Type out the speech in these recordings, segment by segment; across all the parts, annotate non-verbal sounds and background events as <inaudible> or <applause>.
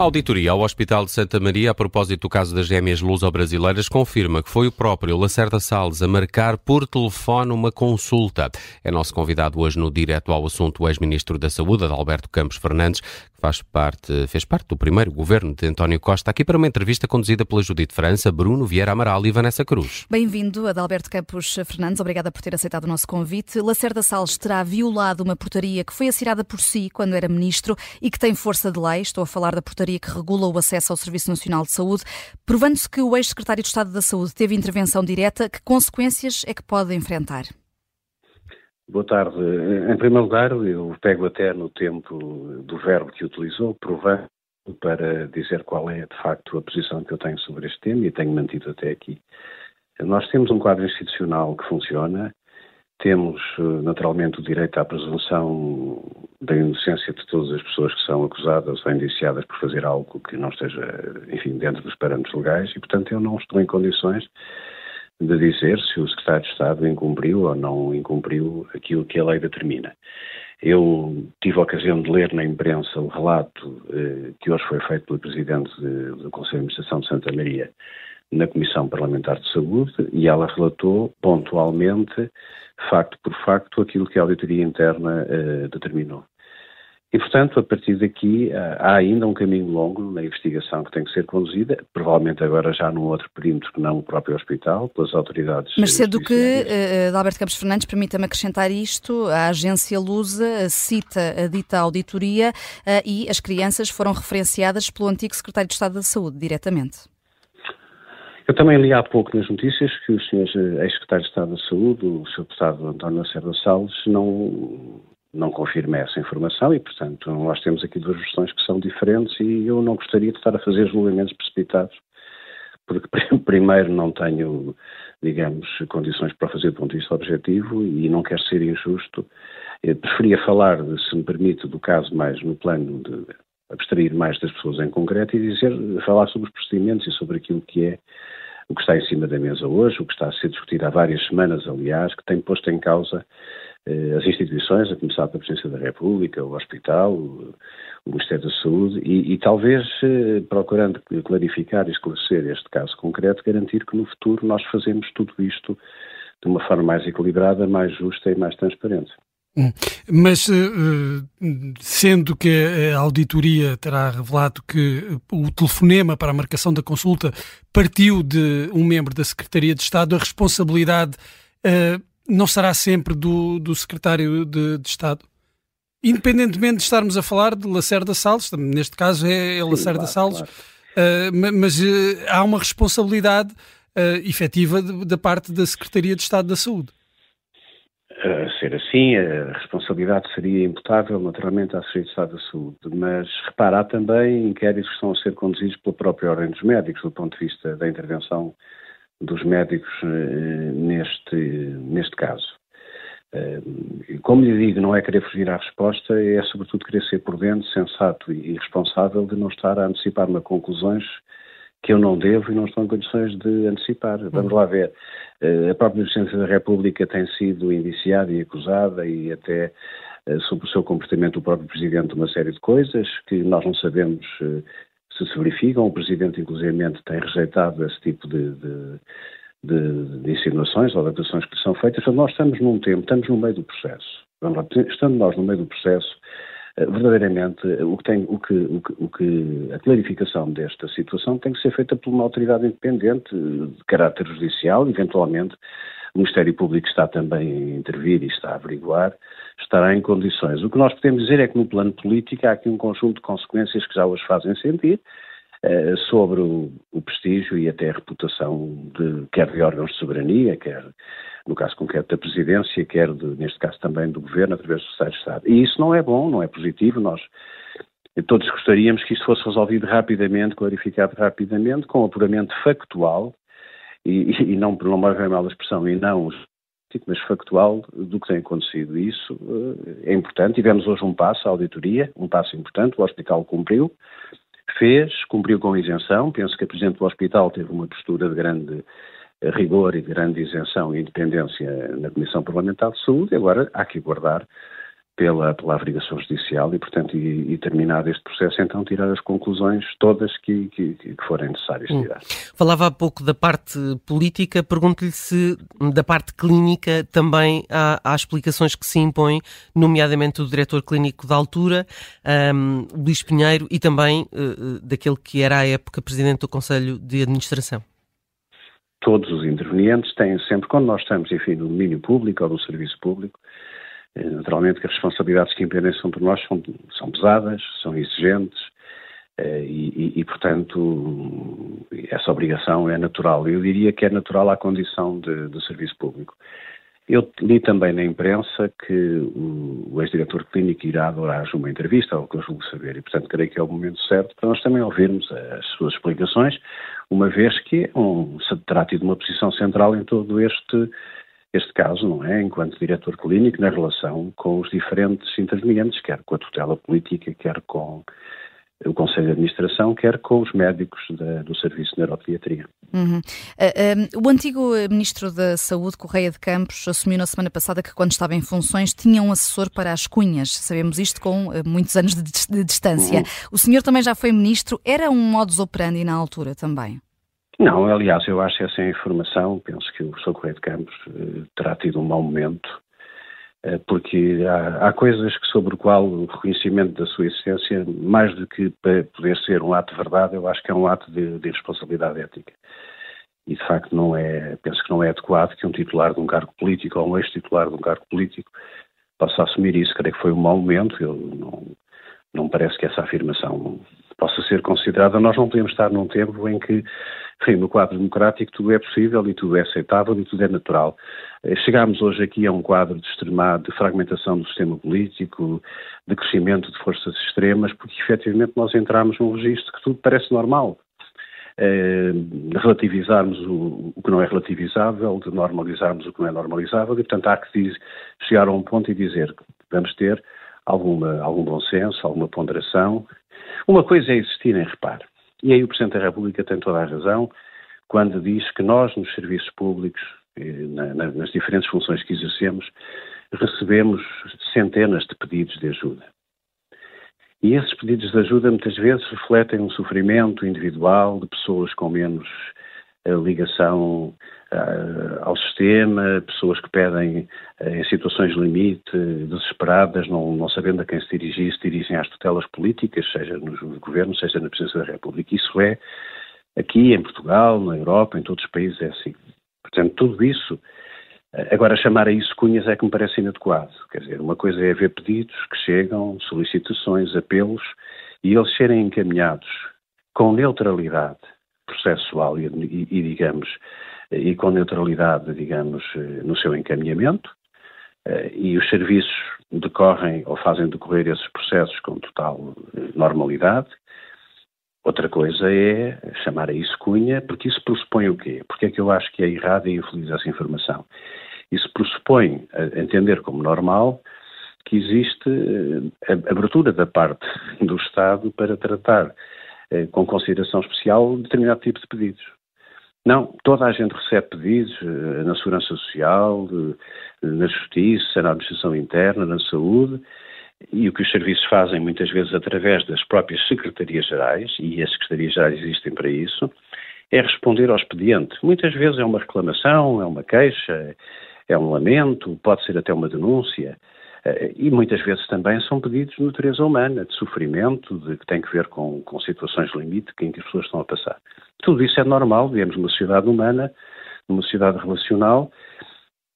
Auditoria ao Hospital de Santa Maria, a propósito do caso das gêmeas luso-brasileiras, confirma que foi o próprio Lacerda Salles a marcar por telefone uma consulta. É nosso convidado hoje no Direto ao Assunto o ex-ministro da Saúde, Adalberto Campos Fernandes, faz parte, fez parte do primeiro governo de António Costa, aqui para uma entrevista conduzida pela Judite França, Bruno Vieira Amaral e Vanessa Cruz. Bem-vindo, Adalberto Campos Fernandes. Obrigada por ter aceitado o nosso convite. Lacerda Salles terá violado uma portaria que foi assinada por si quando era ministro e que tem força de lei. Estou a falar da portaria que regula o acesso ao Serviço Nacional de Saúde, provando-se que o ex-secretário de Estado da Saúde teve intervenção direta, que consequências é que pode enfrentar? Boa tarde. Em primeiro lugar, eu pego até no tempo do verbo que utilizou, provando para dizer qual é de facto a posição que eu tenho sobre este tema e tenho mantido até aqui. Nós temos um quadro institucional que funciona, temos, naturalmente, o direito à presunção da inocência de todas as pessoas que são acusadas ou indiciadas por fazer algo que não esteja, enfim, dentro dos parâmetros legais e, portanto, eu não estou em condições de dizer se o Secretário de Estado incumpriu ou não incumpriu aquilo que a lei determina. Eu tive a ocasião de ler na imprensa o relato eh, que hoje foi feito pelo Presidente de, do Conselho de Administração de Santa Maria na Comissão Parlamentar de Saúde e ela relatou pontualmente facto por facto, aquilo que a auditoria interna uh, determinou. E, portanto, a partir daqui, uh, há ainda um caminho longo na investigação que tem que ser conduzida, provavelmente agora já num outro perímetro que não o próprio hospital, pelas autoridades. Mas sendo que, uh, Alberto Campos Fernandes, permita-me acrescentar isto, a agência Lusa cita a dita auditoria uh, e as crianças foram referenciadas pelo antigo secretário de Estado da Saúde, diretamente. Eu também li há pouco nas notícias que o Sr. ex-secretário de Estado da Saúde, o Sr. deputado António Lacerda Salles, não, não confirma essa informação e, portanto, nós temos aqui duas versões que são diferentes e eu não gostaria de estar a fazer julgamentos precipitados, porque, <laughs> primeiro, não tenho, digamos, condições para fazer do ponto de vista objetivo e não quero ser injusto. Eu preferia falar, se me permite, do caso mais no plano de abstrair mais das pessoas em concreto e dizer, falar sobre os procedimentos e sobre aquilo que é o que está em cima da mesa hoje, o que está a ser discutido há várias semanas, aliás, que tem posto em causa as instituições, a começar pela Presidência da República, o Hospital, o, Ministério da Saúde, e, e talvez, eh, procurando clarificar e esclarecer este caso concreto, garantir que no futuro nós fazemos tudo isto de uma forma mais equilibrada, mais justa e mais transparente. Hum. Mas, eh, eh, sendo que a auditoria terá revelado que o telefonema para a marcação da consulta partiu de um membro da Secretaria de Estado, a responsabilidade não será sempre do, do Secretário de, de, Estado? Independentemente de estarmos a falar de Lacerda Salles, neste caso é, é Lacerda claro, Salles, claro. Uh, mas uh, há uma responsabilidade uh, efetiva da parte da Secretaria de Estado da Saúde ser assim, a responsabilidade seria imputável naturalmente à Secretaria de Estado da Saúde, mas repara, há também inquéritos que estão a ser conduzidos pela própria Ordem dos Médicos, do ponto de vista da intervenção dos médicos eh, neste, neste caso. Eh, como lhe digo, não é querer fugir à resposta, é sobretudo querer ser prudente, sensato e responsável de não estar a antecipar-me conclusões que eu não devo e não estou em condições de antecipar. Vamos lá ver. Eh, a própria Presidência da República tem sido indiciada e acusada e até sobre o seu comportamento o próprio Presidente de uma série de coisas que nós não sabemos se verificam. O Presidente, inclusive, tem rejeitado esse tipo de, de, de, de insinuações ou de acusações que são feitas. Então, nós estamos num tempo, estamos no meio do processo. Lá, estando nós no meio do processo, eh, verdadeiramente o que tem, o que, o que, o que, a clarificação desta situação tem que ser feita por uma autoridade independente de caráter judicial, eventualmente o Ministério Público está também a intervir e está a averiguar, estará em condições. O que nós podemos dizer é que no plano político há aqui um conjunto de consequências que já hoje fazem sentir, eh, sobre o, o, prestígio e até a reputação de, quer de órgãos de soberania, quer no caso concreto da presidência, quer de, neste caso também do governo, através do Secretário de Estado. E isso não é bom, não é positivo, nós todos gostaríamos que isto fosse resolvido rapidamente, clarificado rapidamente, com apuramento factual, e, e não, não mais mal a expressão, e não mas factual do que tem acontecido. Isso eh, é importante. Tivemos hoje um passo, a auditoria, um passo importante, o hospital cumpriu, fez, cumpriu com isenção. Penso que a Presidente do Hospital teve uma postura de grande eh, rigor e de grande isenção e independência na Comissão Parlamentar de Saúde. Agora há que guardar pela, pela averiguação judicial e, portanto, e, e, terminado este processo, então tirar as conclusões todas que, que, que forem necessárias hum. tirar. Falava há pouco da parte política, pergunto-lhe se da parte clínica também há, há, explicações que se impõem, nomeadamente do diretor clínico da altura, um, Luís Pinheiro, e também uh, daquele que era à época presidente do Conselho de Administração todos os intervenientes têm sempre, quando nós estamos, enfim, no domínio público ou no serviço público, naturalmente que as responsabilidades que impendem sobre nós são, são pesadas, são exigentes eh, e, e, e, portanto, essa obrigação é natural. Eu diria que é natural à condição de, de serviço público. Eu li também na imprensa que o, ex-diretor clínico irá adorar uma entrevista, ao que eu julgo saber, e portanto creio que é o momento certo para nós também ouvirmos as suas explicações, uma vez que um, se trata de uma posição central em todo este este caso, não é? Enquanto diretor clínico, na relação com os diferentes intervenientes, quer com a tutela política, quer com o Conselho de Administração, quer com os médicos da, do Serviço de Neuropediatria. Uhum. Uh, uh, o antigo Ministro da Saúde, Correia de Campos, assumiu na semana passada que, quando estava em funções, tinha um assessor para as cunhas. Sabemos isto com uh, muitos anos de, de distância. Uhum. O senhor também já foi Ministro. Era um modus operandi na altura também? Não, aliás, eu acho essa informação, penso que o professor Correia de Campos eh, terá tido um mau momento, eh, porque há, há, coisas que sobre o qual o reconhecimento da sua existência, mais do que poder ser um ato de verdade, eu acho que é um ato de, de responsabilidade ética. E de facto não é, penso que não é adequado que um titular de um cargo político ou um ex-titular de um cargo político possa assumir isso. Creio que foi um mau momento, eu não, não parece que essa afirmação possa ser considerada. Nós não podemos estar num tempo em que enfim, no quadro democrático tudo é possível e tudo é aceitável e tudo é natural. Eh, chegámos hoje aqui a um quadro de extremado, de fragmentação do sistema político, de crescimento de forças extremas, porque efetivamente nós entramos num registro que tudo parece normal. Eh, relativizarmos o, que não é relativizável, de normalizarmos o que não é normalizável, e portanto há que chegar a um ponto e dizer que vamos ter alguma, algum bom senso, alguma ponderação. Uma coisa é existir em reparo. E aí o Presidente da República tem toda a razão quando diz que nós, nos serviços públicos, nas diferentes funções que exercemos, recebemos centenas de pedidos de ajuda. E esses pedidos de ajuda muitas vezes refletem um sofrimento individual de pessoas com menos ligação uh, ao sistema, pessoas que pedem uh, em situações limite, desesperadas, não, não sabendo a quem se dirigir, se dirigem às tutelas políticas, seja nos governos, seja na Presidência da República. Isso é aqui em Portugal, na Europa, em todos os países é assim. Portanto, tudo isso Agora, chamar a isso cunhas é que me parece inadequado. Quer dizer, uma coisa é haver pedidos que chegam, solicitações, apelos, e eles serem encaminhados com neutralidade processual e, e, e digamos, e com neutralidade, digamos, no seu encaminhamento, eh, e os serviços decorrem ou fazem decorrer esses processos com total normalidade. Outra coisa é chamar a isso cunha, porque isso pressupõe o quê? Porque é que eu acho que é errada e infeliz essa informação? Isso pressupõe entender como normal que existe a eh, abertura da parte do Estado para tratar eh, com consideração especial determinado tipo de pedidos. Não, toda a gente recebe pedidos eh, na segurança social, na justiça, na administração interna, na saúde, e o que os serviços fazem muitas vezes através das próprias secretarias-gerais, e as secretarias-gerais existem para isso, é responder ao expediente. Muitas vezes é uma reclamação, é uma queixa, é um lamento, pode ser até uma denúncia. Eh, e muitas vezes também são pedidos de natureza humana, de sofrimento, de, que tem que ver com, com situações limite que, em que as pessoas estão a passar. Tudo isso é normal, vivemos numa sociedade humana, numa sociedade relacional,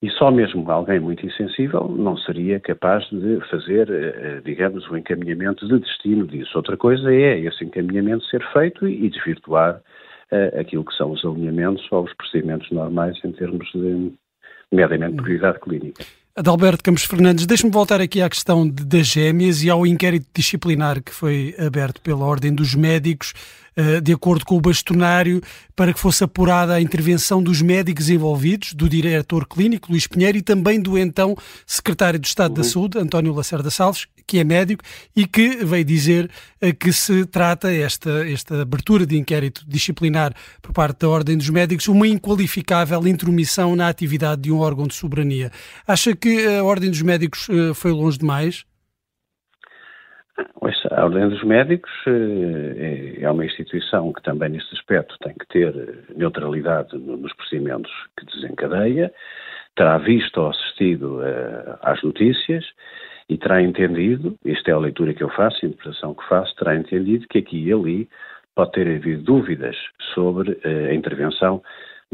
e só mesmo alguém muito insensível não seria capaz de fazer, eh, eh, digamos, o um encaminhamento de destino disso. Outra coisa é esse encaminhamento ser feito e desvirtuar aquilo que são os alinhamentos ou os procedimentos normais em termos de, nomeadamente prioridade clínica. Adalberto Campos Fernandes, deixe-me voltar aqui à questão de, das gêmeas e ao inquérito disciplinar que foi aberto pela Ordem dos Médicos, de acordo com o bastonário, para que fosse apurada a intervenção dos médicos envolvidos, do diretor clínico, Luís Pinheiro, e também do então secretário de Estado uhum. da Saúde, António Lacerda Salles, que é médico e que veio dizer uh, que se trata esta, esta abertura de inquérito disciplinar por parte da Ordem dos Médicos uma inqualificável intromissão na atividade de um órgão de soberania. Acha que a Ordem dos Médicos uh, foi longe demais? A Ordem dos Médicos é, é uma instituição que também neste aspecto tem que ter neutralidade nos procedimentos que desencadeia, terá visto ou assistido às notícias e terá entendido, esta é a leitura que eu faço, a interpretação que faço, terá entendido que aqui e ali pode ter havido dúvidas sobre a intervenção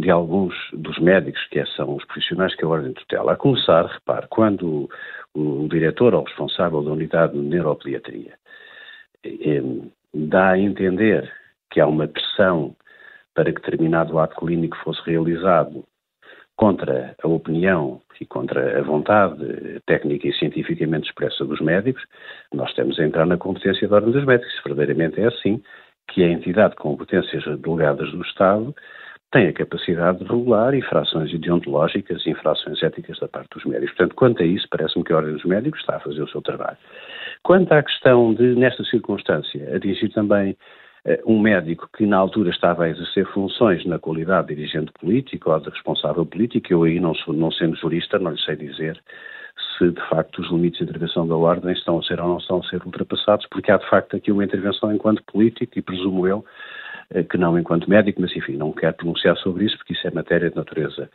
de alguns dos médicos, que são os profissionais que a Ordem tutela. A começar, repare, quando o, o diretor ou responsável da unidade de neuropediatria eh, dá a entender que há uma pressão para que determinado ato clínico fosse realizado contra a opinião e contra a vontade técnica e cientificamente expressa dos médicos, nós temos a entrar na competência da Ordem dos Médicos. Se verdadeiramente é assim, que a entidade com competências delegadas do Estado tem a capacidade de regular infrações ideontológicas e infrações éticas da parte dos médicos. Portanto, quanto a isso, parece-me que a Ordem dos Médicos está a fazer o seu trabalho. Quanto à questão de, nesta circunstância, atingir também uh, um médico que na altura estava a exercer funções na qualidade de dirigente político ou de responsável político, eu aí não, sou, não sendo jurista, não lhe sei dizer se de facto os limites de intervenção da Ordem estão a ser ou não estão a ser ultrapassados, porque há de facto aqui uma intervenção enquanto político e presumo eu que não enquanto médico, mas enfim, não quero pronunciar sobre isso porque isso é matéria de natureza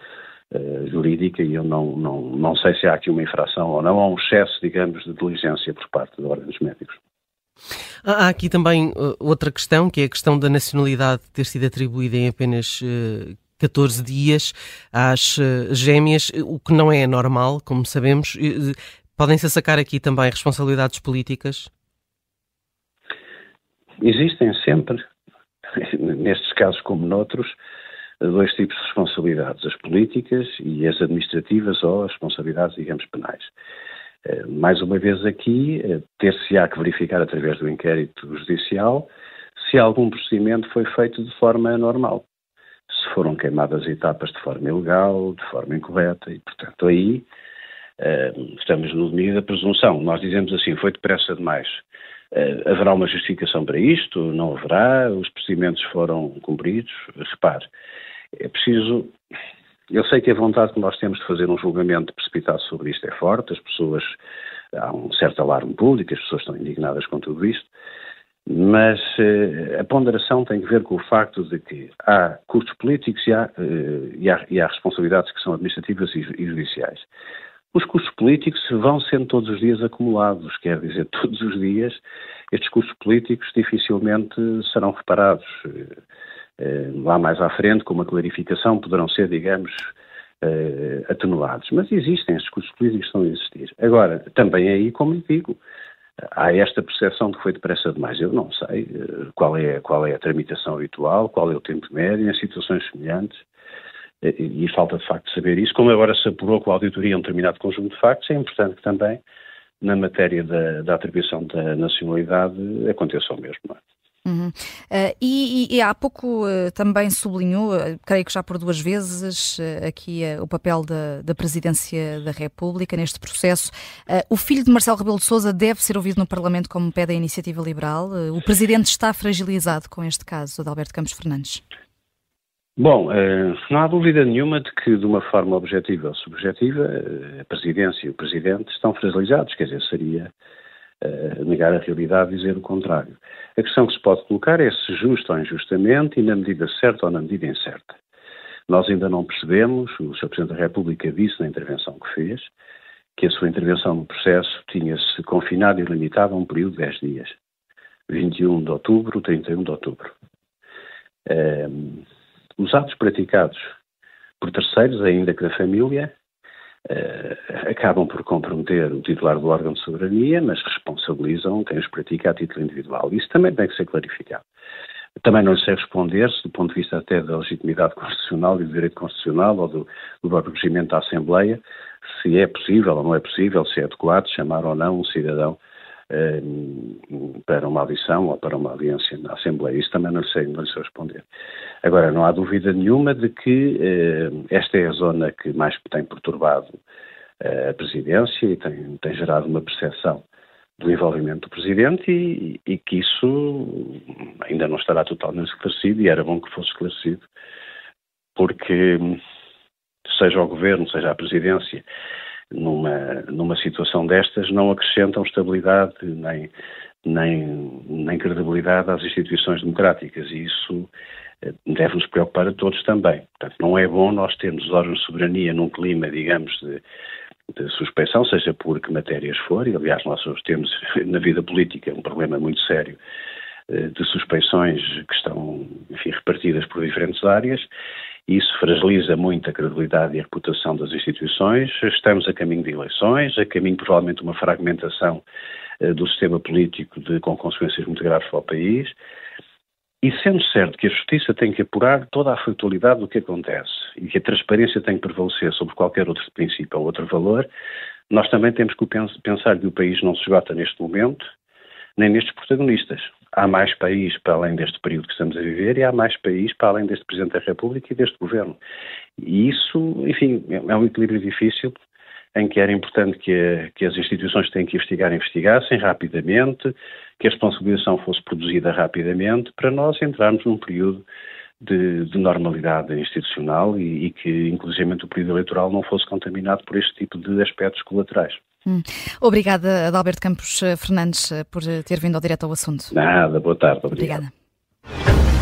uh, jurídica e eu não, não, não sei se há aqui uma infração ou não, há um excesso, digamos, de diligência por parte Ordem dos Médicos. Há aqui também uh, outra questão, que é a questão da nacionalidade ter sido atribuída em apenas uh, 14 dias às uh, gêmeas, o que não é normal, como sabemos. Podem-se sacar aqui também responsabilidades políticas? Existem sempre nestes casos como noutros, dois tipos de responsabilidades, as políticas e as administrativas ou as responsabilidades, digamos, penais. Eh, mais uma vez aqui, eh, ter-se-á que verificar através do inquérito judicial se algum procedimento foi feito de forma anormal, se foram queimadas etapas de forma ilegal, de forma incorreta, e portanto aí eh, estamos no domínio da presunção. Nós dizemos assim, foi depressa demais. Uh, haverá uma justificação para isto? Não haverá? Os procedimentos foram cumpridos? Repare, é preciso. Eu sei que a vontade que nós temos de fazer um julgamento precipitado sobre isto é forte, as pessoas. Há um certo alarme público, as pessoas estão indignadas com tudo isto, mas uh, a ponderação tem que ver com o facto de que há custos políticos e há, uh, e há, e há responsabilidades que são administrativas e, e judiciais. Os custos políticos vão sendo todos os dias acumulados, quer dizer, <laughs> todos os dias estes custos políticos dificilmente serão reparados. Eh, lá mais à frente, com uma clarificação, poderão ser, digamos, eh, atenuados. Mas existem, estes custos políticos estão a existir. Agora, também aí, como lhe digo, há esta percepção de que foi depressa demais. Eu não sei eh, qual é, qual é a tramitação habitual, qual é o tempo médio em situações semelhantes. Eh, e falta de facto saber isso. Como agora se apurou com a auditoria um determinado conjunto de factos, é importante que também, na matéria da, da atribuição da nacionalidade, aconteça o mesmo. Não é? Uhum. Uh, e, e, há pouco uh, também sublinhou, uh, creio que já por duas vezes, aqui o papel da, da, Presidência da República neste processo. o filho de Marcelo Rebelo de Sousa deve ser ouvido no Parlamento como pede a Iniciativa Liberal. o Presidente está fragilizado com este caso, de Alberto Campos Fernandes? Bom, eh, não há dúvida nenhuma de que, de uma forma objetiva ou subjetiva, eh, a Presidência e o Presidente estão fragilizados, quer dizer, seria eh, negar a realidade e dizer o contrário. A questão que se pode colocar é se justo ou injustamente e na medida certa ou na medida incerta. Nós ainda não percebemos, o Sr. Presidente da República disse na intervenção que fez, que a sua intervenção no processo tinha-se confinado e limitado a um período de 10 dias. 21 de outubro, 31 de outubro. Os atos praticados por terceiros, ainda que da família, uh, acabam por comprometer o titular do órgão de soberania, mas responsabilizam quem os pratica a título individual. Isso também tem que ser clarificado. Também não lhe sei responder se, do ponto de vista até da legitimidade constitucional e do direito constitucional ou do, do próprio regimento da Assembleia, se é possível ou não é possível, se é adequado chamar ou não um cidadão para uma audição ou para uma audiência na Assembleia. Isso também não sei, não sei responder. Agora, não há dúvida nenhuma de que eh, esta é a zona que mais tem perturbado eh, a presidência e tem, tem gerado uma percepção do envolvimento do Presidente e, e, que isso ainda não estará totalmente esclarecido e era bom que fosse esclarecido, porque seja o Governo, seja a Presidência, numa, numa situação destas, não acrescentam estabilidade nem, nem, nem credibilidade às instituições democráticas. E isso eh, deve nos preocupar a todos também. Portanto, não é bom nós termos os órgãos de soberania num clima, digamos, de, de suspeição, seja por que matérias for, e aliás nós temos <laughs> na vida política um problema muito sério eh, de suspeições que estão, enfim, repartidas por diferentes áreas, isso fragiliza muito a credibilidade e a reputação das instituições. Estamos a caminho de eleições, a caminho provavelmente de uma fragmentação eh, do sistema político de, com consequências muito graves para o país. E sendo certo que a Justiça tem que apurar toda a factualidade do que acontece e que a transparência tem que prevalecer sobre qualquer outro princípio ou outro valor, nós também temos que pensar que o país não se esgota neste momento, nem nestes protagonistas. Há mais país para além deste período que estamos a viver e há mais país para além deste Presidente da República e deste Governo. E isso, enfim, é um equilíbrio difícil em que era importante que, que as instituições que têm que investigar investigassem rapidamente, que a responsabilização fosse produzida rapidamente, para nós entrarmos num período de, de normalidade institucional e, e, que, inclusive, o período eleitoral não fosse contaminado por este tipo de aspectos colaterais. Hum. Obrigada, Adalberto Campos Fernandes, por ter vindo ao direto ao assunto. Nada, boa tarde. Obrigado. Obrigada.